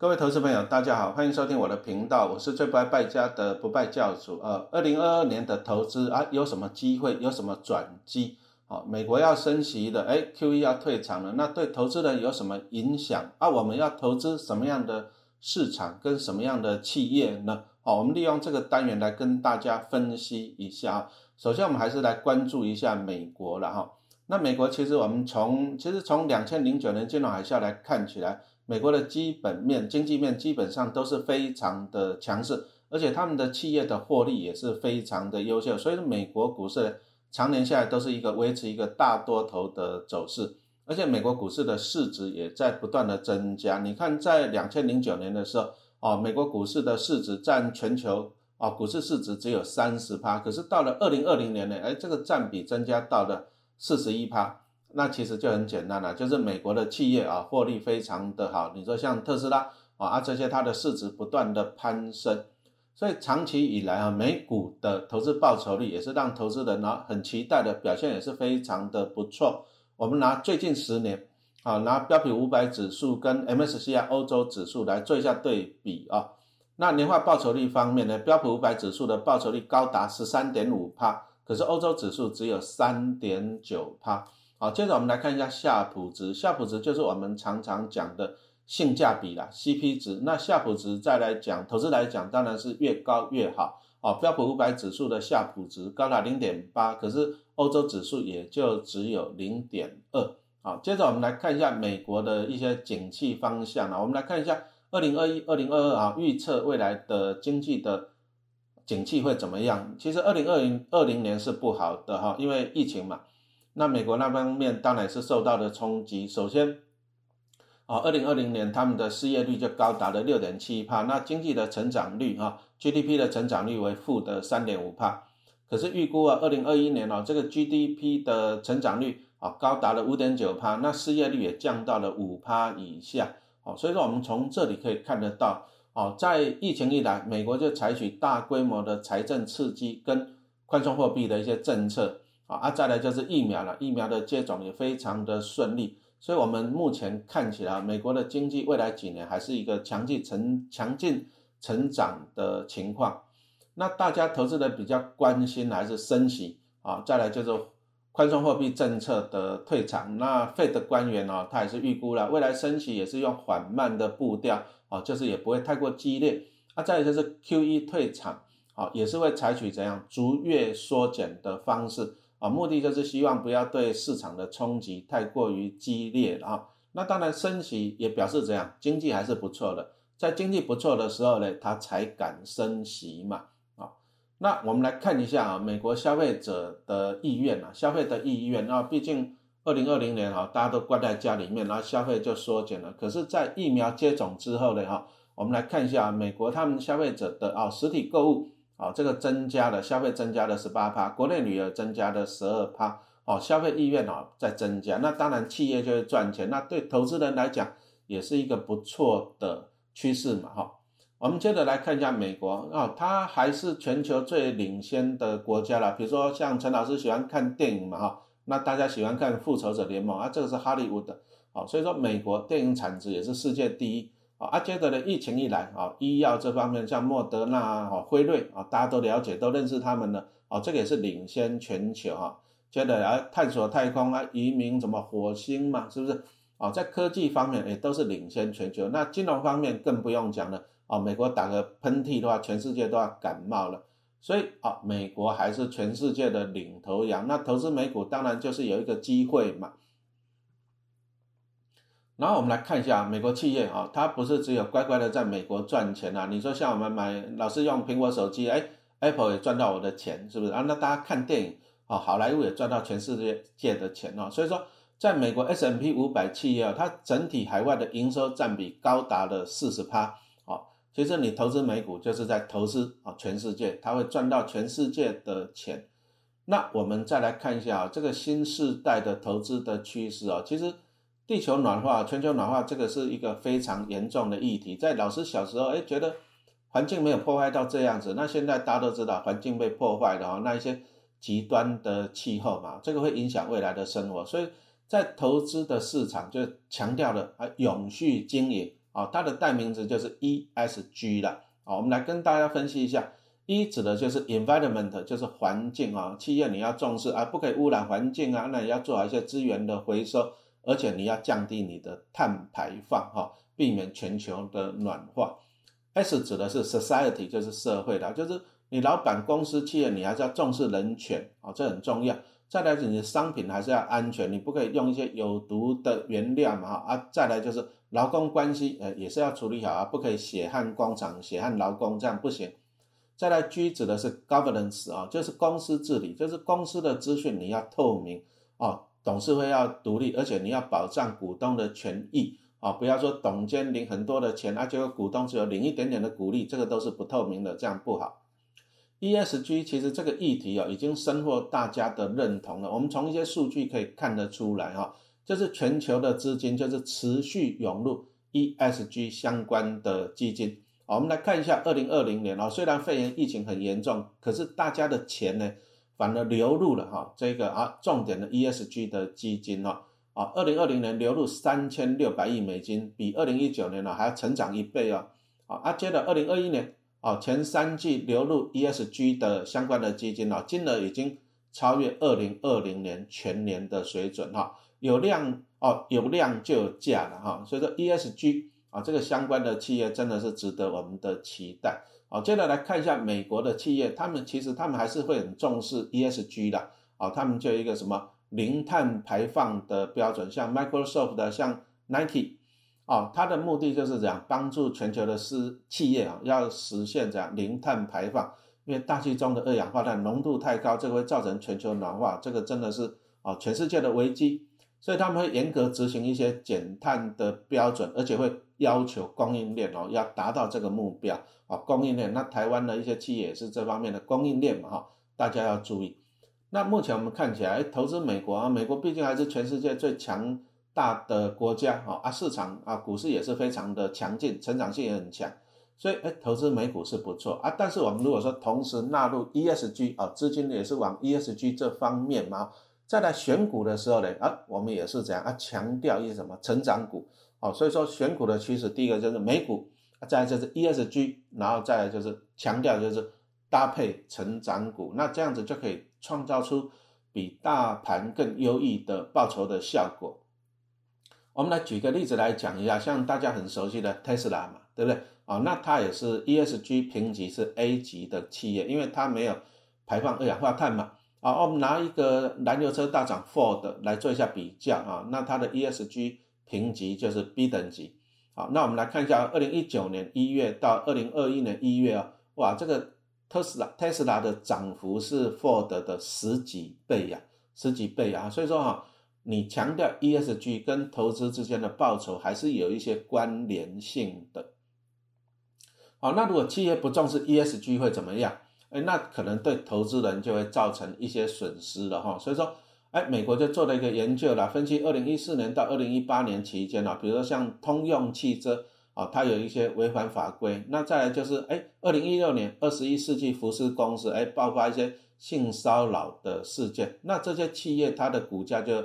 各位投资朋友，大家好，欢迎收听我的频道，我是最不爱败家的不败教主。呃，二零二二年的投资啊，有什么机会？有什么转机？好，美国要升息的，哎，Q E 要退场了，那对投资人有什么影响？啊，我们要投资什么样的市场跟什么样的企业呢？好，我们利用这个单元来跟大家分析一下。首先，我们还是来关注一下美国了哈。那美国其实我们从其实从两千零九年金融海啸来看起来。美国的基本面、经济面基本上都是非常的强势，而且他们的企业的获利也是非常的优秀，所以美国股市常年下来都是一个维持一个大多头的走势，而且美国股市的市值也在不断的增加。你看，在两千零九年的时候，哦，美国股市的市值占全球哦股市市值只有三十趴，可是到了二零二零年呢，哎，这个占比增加到了四十一趴。那其实就很简单了，就是美国的企业啊，获利非常的好。你说像特斯拉啊，啊这些它的市值不断的攀升，所以长期以来啊，美股的投资报酬率也是让投资人呢很期待的，表现也是非常的不错。我们拿最近十年啊，拿标普五百指数跟 MSCI 欧洲指数来做一下对比啊，那年化报酬率方面呢，标普五百指数的报酬率高达十三点五帕，可是欧洲指数只有三点九帕。好，接着我们来看一下夏普值，夏普值就是我们常常讲的性价比啦，CP 值。那夏普值再来讲，投资来讲，当然是越高越好。哦，标普五百指数的夏普值高达零点八，可是欧洲指数也就只有零点二。好，接着我们来看一下美国的一些景气方向啊，我们来看一下二零二一、二零二二啊，预测未来的经济的景气会怎么样？其实二零二零二零年是不好的哈，因为疫情嘛。那美国那方面当然是受到了冲击。首先，啊，二零二零年他们的失业率就高达了六点七帕，那经济的成长率啊，GDP 的成长率为负的三点五帕。可是预估啊，二零二一年哦，这个 GDP 的成长率啊高达了五点九帕，那失业率也降到了五帕以下。哦，所以说我们从这里可以看得到，哦，在疫情一来，美国就采取大规模的财政刺激跟宽松货币的一些政策。啊，再来就是疫苗了，疫苗的接种也非常的顺利，所以我们目前看起来，美国的经济未来几年还是一个强劲成强劲成长的情况。那大家投资的比较关心还是升息啊，再来就是宽松货币政策的退场。那费的官员呢，他也是预估了未来升息也是用缓慢的步调啊，就是也不会太过激烈。啊，再来就是 Q E 退场，啊，也是会采取怎样逐月缩减的方式。啊，目的就是希望不要对市场的冲击太过于激烈啊。那当然升息也表示怎样，经济还是不错的，在经济不错的时候呢，他才敢升息嘛。啊，那我们来看一下啊，美国消费者的意愿啊，消费的意愿啊，毕竟二零二零年啊，大家都关在家里面，然后消费就缩减了。可是，在疫苗接种之后呢，哈，我们来看一下美国他们消费者的啊实体购物。哦，这个增加了消费增加了十八趴，国内旅游增加了十二趴，哦，消费意愿哦在增加，那当然企业就会赚钱，那对投资人来讲也是一个不错的趋势嘛，哈。我们接着来看一下美国，哦，它还是全球最领先的国家了。比如说像陈老师喜欢看电影嘛，哈，那大家喜欢看复仇者联盟啊，这个是哈利坞的，哦，所以说美国电影产值也是世界第一。啊，接着呢，疫情一来啊，医药这方面像莫德纳啊、辉瑞啊，大家都了解、都认识他们呢。哦，这个也是领先全球哈。接着来探索太空啊，移民什么火星嘛，是不是？哦，在科技方面也都是领先全球。那金融方面更不用讲了。哦，美国打个喷嚏的话，全世界都要感冒了。所以啊，美国还是全世界的领头羊。那投资美股当然就是有一个机会嘛。然后我们来看一下美国企业啊，它不是只有乖乖的在美国赚钱啊。你说像我们买老是用苹果手机，哎，Apple 也赚到我的钱，是不是啊？那大家看电影啊，好莱坞也赚到全世界界的钱哦。所以说，在美国 S M P 五百企业啊，它整体海外的营收占比高达了四十趴。哦，其实你投资美股就是在投资啊全世界，它会赚到全世界的钱。那我们再来看一下啊，这个新世代的投资的趋势啊，其实。地球暖化、全球暖化，这个是一个非常严重的议题。在老师小时候，哎，觉得环境没有破坏到这样子。那现在大家都知道，环境被破坏了哈，那一些极端的气候嘛，这个会影响未来的生活。所以在投资的市场就强调了啊，永续经营啊，它的代名词就是 ESG 了。好，我们来跟大家分析一下一指的就是 environment，就是环境啊，企业你要重视啊，不可以污染环境啊，那你要做好一些资源的回收，而且你要降低你的碳排放哈，避免全球的暖化。S 指的是 society，就是社会的，就是你老板、公司、企业，你还是要重视人权啊，这很重要。再来，你的商品还是要安全，你不可以用一些有毒的原料嘛啊。再来就是劳工关系，呃，也是要处理好啊，不可以血汗工厂、血汗劳工，这样不行。再来，G 指的是 governance 啊，就是公司治理，就是公司的资讯你要透明啊，董事会要独立，而且你要保障股东的权益。啊，不要说董监领很多的钱，啊，结果股东只有领一点点的股利，这个都是不透明的，这样不好。ESG 其实这个议题啊，已经深获大家的认同了。我们从一些数据可以看得出来，哈，就是全球的资金就是持续涌入 ESG 相关的基金。我们来看一下二零二零年啊，虽然肺炎疫情很严重，可是大家的钱呢，反而流入了哈这个啊重点的 ESG 的基金哦。啊，二零二零年流入三千六百亿美金，比二零一九年呢还要成长一倍哦。啊，接着二零二一年，啊前三季流入 ESG 的相关的基金哦，金额已经超越二零二零年全年的水准哈。有量哦，有量就有价了哈。所以说 ESG 啊，这个相关的企业真的是值得我们的期待。好，接着来看一下美国的企业，他们其实他们还是会很重视 ESG 的。啊，他们就一个什么？零碳排放的标准，像 Microsoft 的，像 Nike，啊，它的目的就是这样，帮助全球的私企业啊，要实现这样零碳排放。因为大气中的二氧化碳浓度太高，这个会造成全球暖化，这个真的是啊全世界的危机。所以他们会严格执行一些减碳的标准，而且会要求供应链哦要达到这个目标啊。供应链，那台湾的一些企业也是这方面的供应链嘛哈，大家要注意。那目前我们看起来，投资美国啊，美国毕竟还是全世界最强大的国家哈啊，市场啊，股市也是非常的强劲，成长性也很强，所以哎，投资美股是不错啊。但是我们如果说同时纳入 ESG 啊，资金也是往 ESG 这方面嘛，再来选股的时候呢啊，我们也是这样啊，强调一些什么成长股哦。所以说选股的趋势，第一个就是美股，再就是 ESG，然后再来就是强调就是搭配成长股，那这样子就可以。创造出比大盘更优异的报酬的效果。我们来举个例子来讲一下，像大家很熟悉的特斯拉嘛，对不对？啊，那它也是 ESG 评级是 A 级的企业，因为它没有排放二氧化碳嘛。啊，我们拿一个燃油车大厂 Ford 来做一下比较啊，那它的 ESG 评级就是 B 等级。好，那我们来看一下，二零一九年一月到二零二一年一月啊，哇，这个。特斯拉，特斯拉的涨幅是 Ford 的十几倍呀，十几倍啊，所以说哈，你强调 ESG 跟投资之间的报酬还是有一些关联性的。好，那如果企业不重视 ESG 会怎么样？哎，那可能对投资人就会造成一些损失了哈。所以说，哎，美国就做了一个研究了，分析二零一四年到二零一八年期间啊，比如说像通用汽车。啊，它有一些违反法规。那再来就是，哎，二零一六年二十一世纪福斯公司，哎，爆发一些性骚扰的事件。那这些企业它的股价就，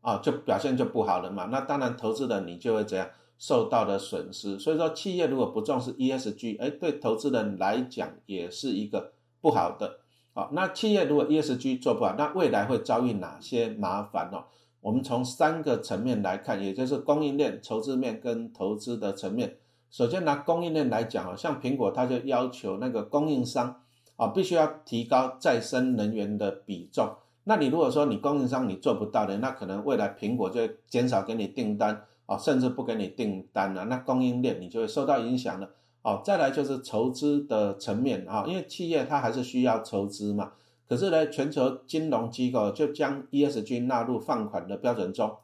啊，就表现就不好了嘛。那当然，投资人你就会怎样受到的损失。所以说，企业如果不重视 ESG，哎，对投资人来讲也是一个不好的。好，那企业如果 ESG 做不好，那未来会遭遇哪些麻烦呢？我们从三个层面来看，也就是供应链、筹资面跟投资的层面。首先拿供应链来讲啊，像苹果，它就要求那个供应商啊，必须要提高再生能源的比重。那你如果说你供应商你做不到的，那可能未来苹果就减少给你订单啊，甚至不给你订单了。那供应链你就会受到影响了。哦，再来就是筹资的层面啊，因为企业它还是需要筹资嘛。可是呢，全球金融机构就将 ESG 纳入放款的标准中。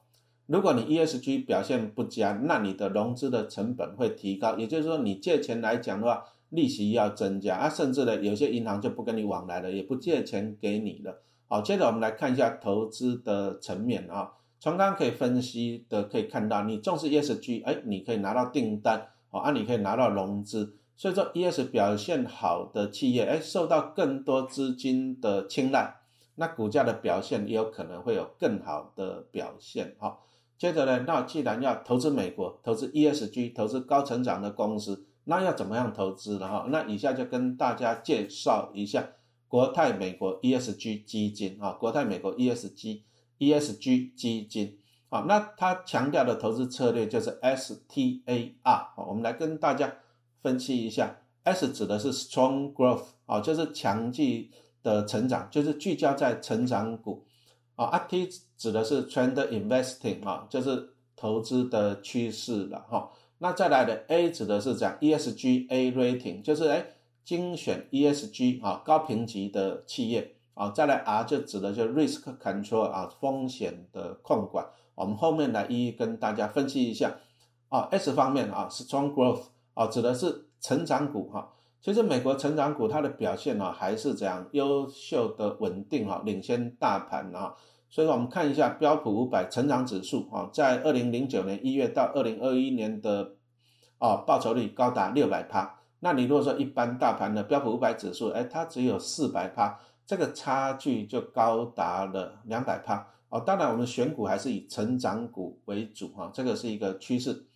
如果你 ESG 表现不佳，那你的融资的成本会提高，也就是说，你借钱来讲的话，利息要增加啊，甚至呢，有些银行就不跟你往来了，也不借钱给你了。好，接着我们来看一下投资的层面啊，从刚刚可以分析的可以看到，你重视 ESG，哎，你可以拿到订单，好，啊，你可以拿到融资。所以说，ES 表现好的企业，哎，受到更多资金的青睐，那股价的表现也有可能会有更好的表现。好，接着呢，那既然要投资美国，投资 ESG，投资高成长的公司，那要怎么样投资呢？哈，那以下就跟大家介绍一下国泰美国 ESG 基金啊，国泰美国 ESG ESG 基金啊，那它强调的投资策略就是 STAR 啊，我们来跟大家分析一下，S 指的是 Strong Growth 啊，就是强劲的成长，就是聚焦在成长股。啊，T 指的是 trend investing 啊，就是投资的趋势了哈。那再来的 A 指的是讲 ESG A rating，就是哎精选 ESG 啊高评级的企业啊。再来 R 就指的就 risk control 啊风险的控管。我们后面来一一跟大家分析一下啊。S 方面啊，strong growth 啊指的是成长股哈。其实美国成长股它的表现呢还是这样优秀的稳定啊，领先大盘啊。所以，我们看一下标普五百成长指数啊，在二零零九年一月到二零二一年的啊报酬率高达六百趴。那你如果说一般大盘的标普五百指数，哎，它只有四百趴，这个差距就高达了两百趴哦。当然，我们选股还是以成长股为主哈，这个是一个趋势。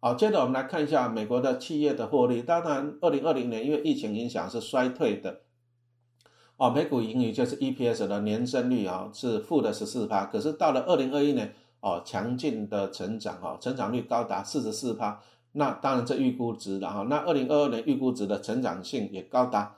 好，接着我们来看一下美国的企业的获利。当然，二零二零年因为疫情影响是衰退的。哦，每股盈余就是 EPS 的年增率啊，是负的十四趴。可是到了二零二一年，哦，强劲的成长哈，成长率高达四十四趴。那当然这预估值的哈，那二零二二年预估值的成长性也高达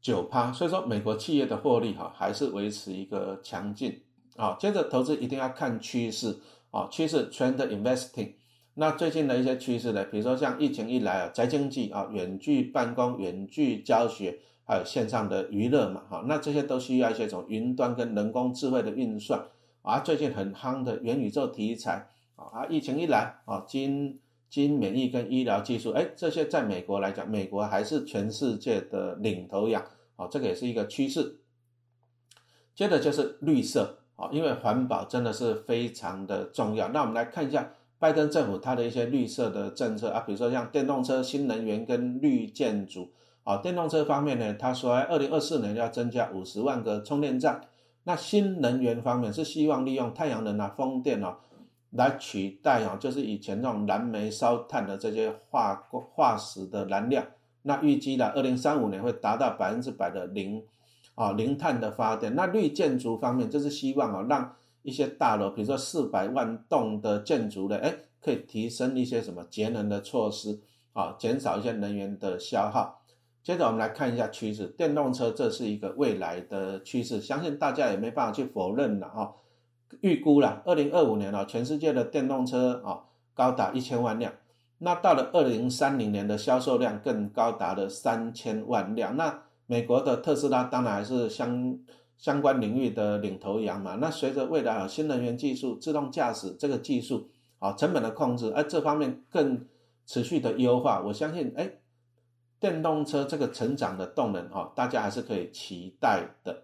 九趴。所以说，美国企业的获利哈，还是维持一个强劲。啊，接着投资一定要看趋势啊，趋势 trend investing。那最近的一些趋势呢，比如说像疫情一来啊，宅经济啊，远距办公、远距教学。还有线上的娱乐嘛，哈，那这些都需要一些种云端跟人工智慧的运算啊。最近很夯的元宇宙题材啊，啊疫情一来啊，金金免疫跟医疗技术，哎，这些在美国来讲，美国还是全世界的领头羊啊，这个也是一个趋势。接着就是绿色啊，因为环保真的是非常的重要。那我们来看一下拜登政府它的一些绿色的政策啊，比如说像电动车、新能源跟绿建筑。啊，电动车方面呢，他说二零二四年要增加五十万个充电站。那新能源方面是希望利用太阳能啊、风电啊来取代啊，就是以前那种燃煤烧炭的这些化化石的燃料。那预计呢，二零三五年会达到百分之百的零啊零碳的发电。那绿建筑方面就是希望啊，让一些大楼，比如说四百万栋的建筑的，哎，可以提升一些什么节能的措施啊，减少一些能源的消耗。接着我们来看一下趋势，电动车这是一个未来的趋势，相信大家也没办法去否认了哈。预估了二零二五年啊，全世界的电动车啊高达一千万辆，那到了二零三零年的销售量更高达了三千万辆。那美国的特斯拉当然还是相相关领域的领头羊嘛。那随着未来啊新能源技术、自动驾驶这个技术啊成本的控制，而这方面更持续的优化，我相信哎。电动车这个成长的动能哈，大家还是可以期待的。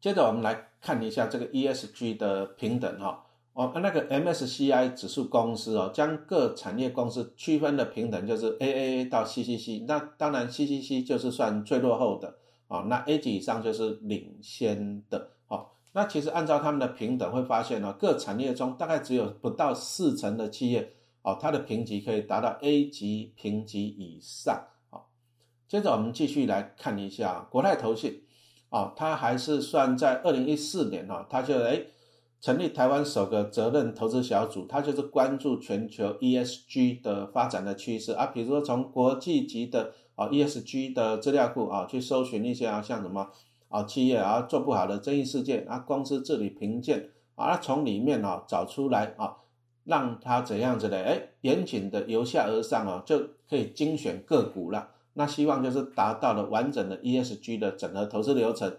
接着我们来看一下这个 ESG 的平等哈，哦，那个 MSCI 指数公司哦，将各产业公司区分的平等就是 AAA 到 CCC，那当然 CCC 就是算最落后的啊，那 A 级以上就是领先的哦。那其实按照他们的平等会发现呢，各产业中大概只有不到四成的企业。哦，它的评级可以达到 A 级评级以上。好，接着我们继续来看一下国泰投信。哦，它还是算在二零一四年哈，它就哎成立台湾首个责任投资小组，它就是关注全球 ESG 的发展的趋势啊，比如说从国际级的啊 ESG 的资料库啊去搜寻一些啊像什么啊企业啊做不好的争议事件啊公司治理评鉴啊，从里面啊找出来啊。让它怎样子的？哎，严谨的由下而上哦，就可以精选个股了。那希望就是达到了完整的 ESG 的整合投资流程。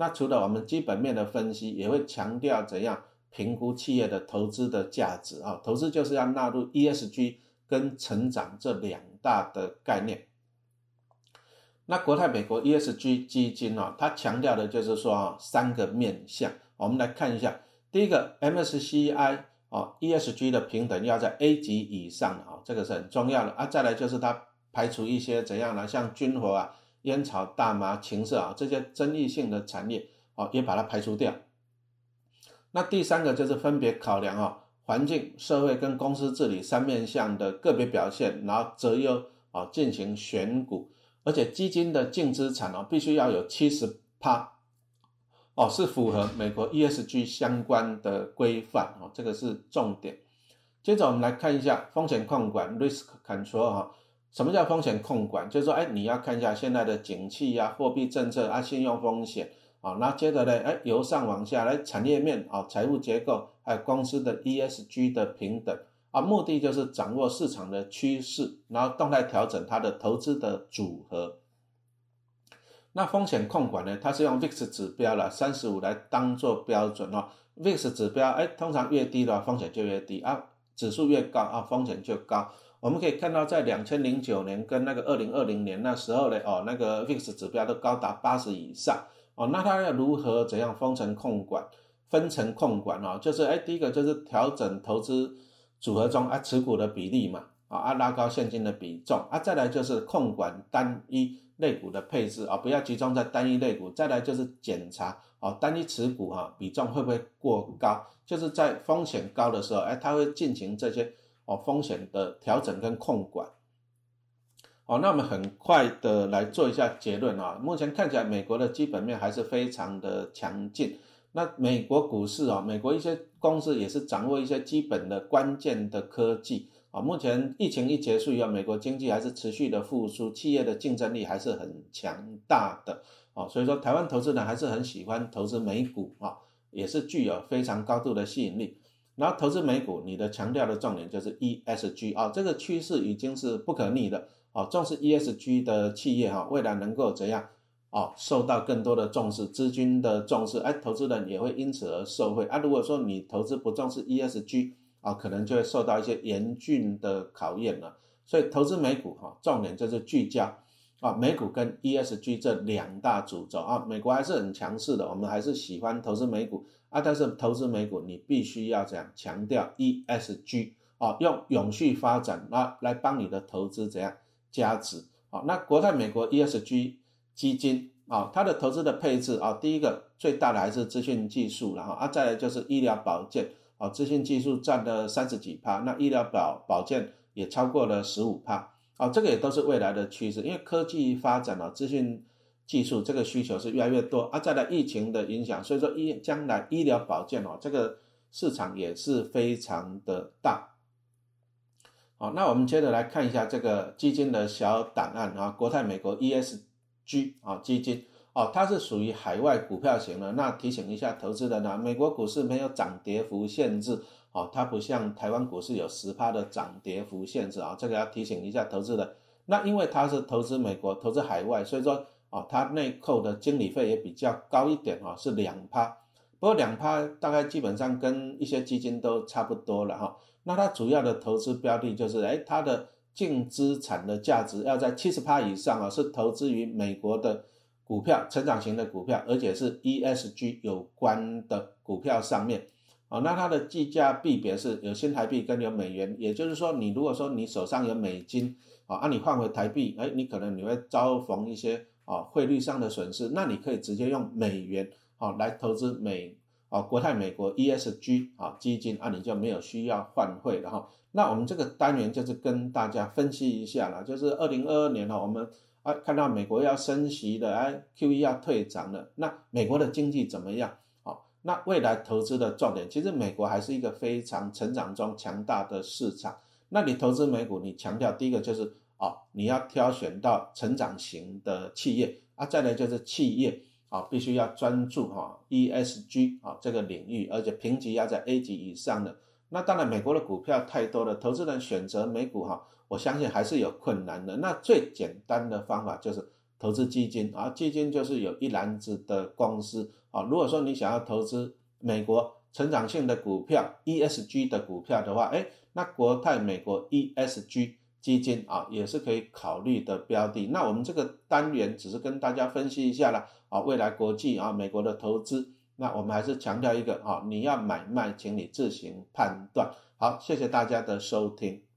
那除了我们基本面的分析，也会强调怎样评估企业的投资的价值啊。投资就是要纳入 ESG 跟成长这两大的概念。那国泰美国 ESG 基金啊，它强调的就是说啊，三个面向。我们来看一下，第一个 MSCI。哦，ESG 的平等要在 A 级以上啊，这个是很重要的啊。再来就是它排除一些怎样呢？像军火啊、烟草、大麻、情色啊这些争议性的产业，哦，也把它排除掉。那第三个就是分别考量啊环境、社会跟公司治理三面向的个别表现，然后择优啊进行选股，而且基金的净资产哦必须要有七十趴哦是符合美国 ESG 相关的规范哦，这个是重点。接着我们来看一下风险控管 （risk control） 哈，什么叫风险控管？就是说，哎，你要看一下现在的景气呀、货币政策啊、信用风险啊，那接着呢，哎，由上往下来产业面啊、财务结构，还有公司的 ESG 的平等啊，目的就是掌握市场的趋势，然后动态调整它的投资的组合。那风险控管呢，它是用 VIX 指标了，三十五来当做标准哦。VIX 指标，哎，通常越低的话，风险就越低啊。指数越高啊，风险就高。我们可以看到，在两千零九年跟那个二零二零年那时候呢，哦，那个 VIX 指标都高达八十以上哦。那它要如何怎样分层控管？分层控管哦，就是哎，第一个就是调整投资组合中啊持股的比例嘛，啊啊拉高现金的比重啊，再来就是控管单一类股的配置啊，不要集中在单一类股。再来就是检查。哦，单一持股哈比重会不会过高？就是在风险高的时候，哎，它会进行这些哦风险的调整跟控管。哦，那我们很快的来做一下结论啊。目前看起来，美国的基本面还是非常的强劲。那美国股市啊，美国一些公司也是掌握一些基本的关键的科技啊。目前疫情一结束以后，美国经济还是持续的复苏，企业的竞争力还是很强大的。哦，所以说台湾投资人还是很喜欢投资美股啊，也是具有非常高度的吸引力。然后投资美股，你的强调的重点就是 ESG 啊，这个趋势已经是不可逆的。哦，重视 ESG 的企业哈，未来能够怎样？哦，受到更多的重视，资金的重视，哎，投资人也会因此而受惠啊。如果说你投资不重视 ESG 啊，可能就会受到一些严峻的考验了。所以投资美股哈，重点就是聚焦。啊，美股跟 ESG 这两大主轴啊，美国还是很强势的，我们还是喜欢投资美股啊。但是投资美股，你必须要怎样强调 ESG 啊，用永续发展啊来帮你的投资怎样加值啊。那国泰美国 ESG 基金啊，它的投资的配置啊，第一个最大的还是资讯技术然后啊，再来就是医疗保健啊，资讯技术占了三十几趴，那医疗保保健也超过了十五趴。啊，这个也都是未来的趋势，因为科技发展了，资讯技术这个需求是越来越多啊。再来疫情的影响，所以说医将来医疗保健哦，这个市场也是非常的大。好，那我们接着来看一下这个基金的小档案啊，国泰美国 ESG 啊基金哦，它是属于海外股票型的。那提醒一下投资人啊，美国股市没有涨跌幅限制。哦，它不像台湾股市有十趴的涨跌幅限制啊，这个要提醒一下投资人。那因为它是投资美国、投资海外，所以说哦，它内扣的经理费也比较高一点啊，是两趴。不过两趴大概基本上跟一些基金都差不多了哈。那它主要的投资标的就是，哎，它的净资产的价值要在七十趴以上啊，是投资于美国的股票、成长型的股票，而且是 ESG 有关的股票上面。哦，那它的计价币别是有新台币跟有美元，也就是说，你如果说你手上有美金，啊，按你换回台币，哎，你可能你会遭逢一些啊汇率上的损失，那你可以直接用美元啊来投资美啊国泰美国 ESG 啊基金，啊你就没有需要换汇了哈。那我们这个单元就是跟大家分析一下了，就是二零二二年哈，我们啊看到美国要升息的，哎，QE 要退涨了，那美国的经济怎么样？好那未来投资的重点，其实美国还是一个非常成长中强大的市场。那你投资美股，你强调第一个就是哦，你要挑选到成长型的企业啊，再来就是企业啊，必须要专注哈 ESG 啊这个领域，而且评级要在 A 级以上的。那当然，美国的股票太多了，投资人选择美股哈，我相信还是有困难的。那最简单的方法就是投资基金啊，基金就是有一篮子的公司。啊，如果说你想要投资美国成长性的股票、ESG 的股票的话，哎，那国泰美国 ESG 基金啊，也是可以考虑的标的。那我们这个单元只是跟大家分析一下了，啊，未来国际啊，美国的投资，那我们还是强调一个啊，你要买卖，请你自行判断。好，谢谢大家的收听。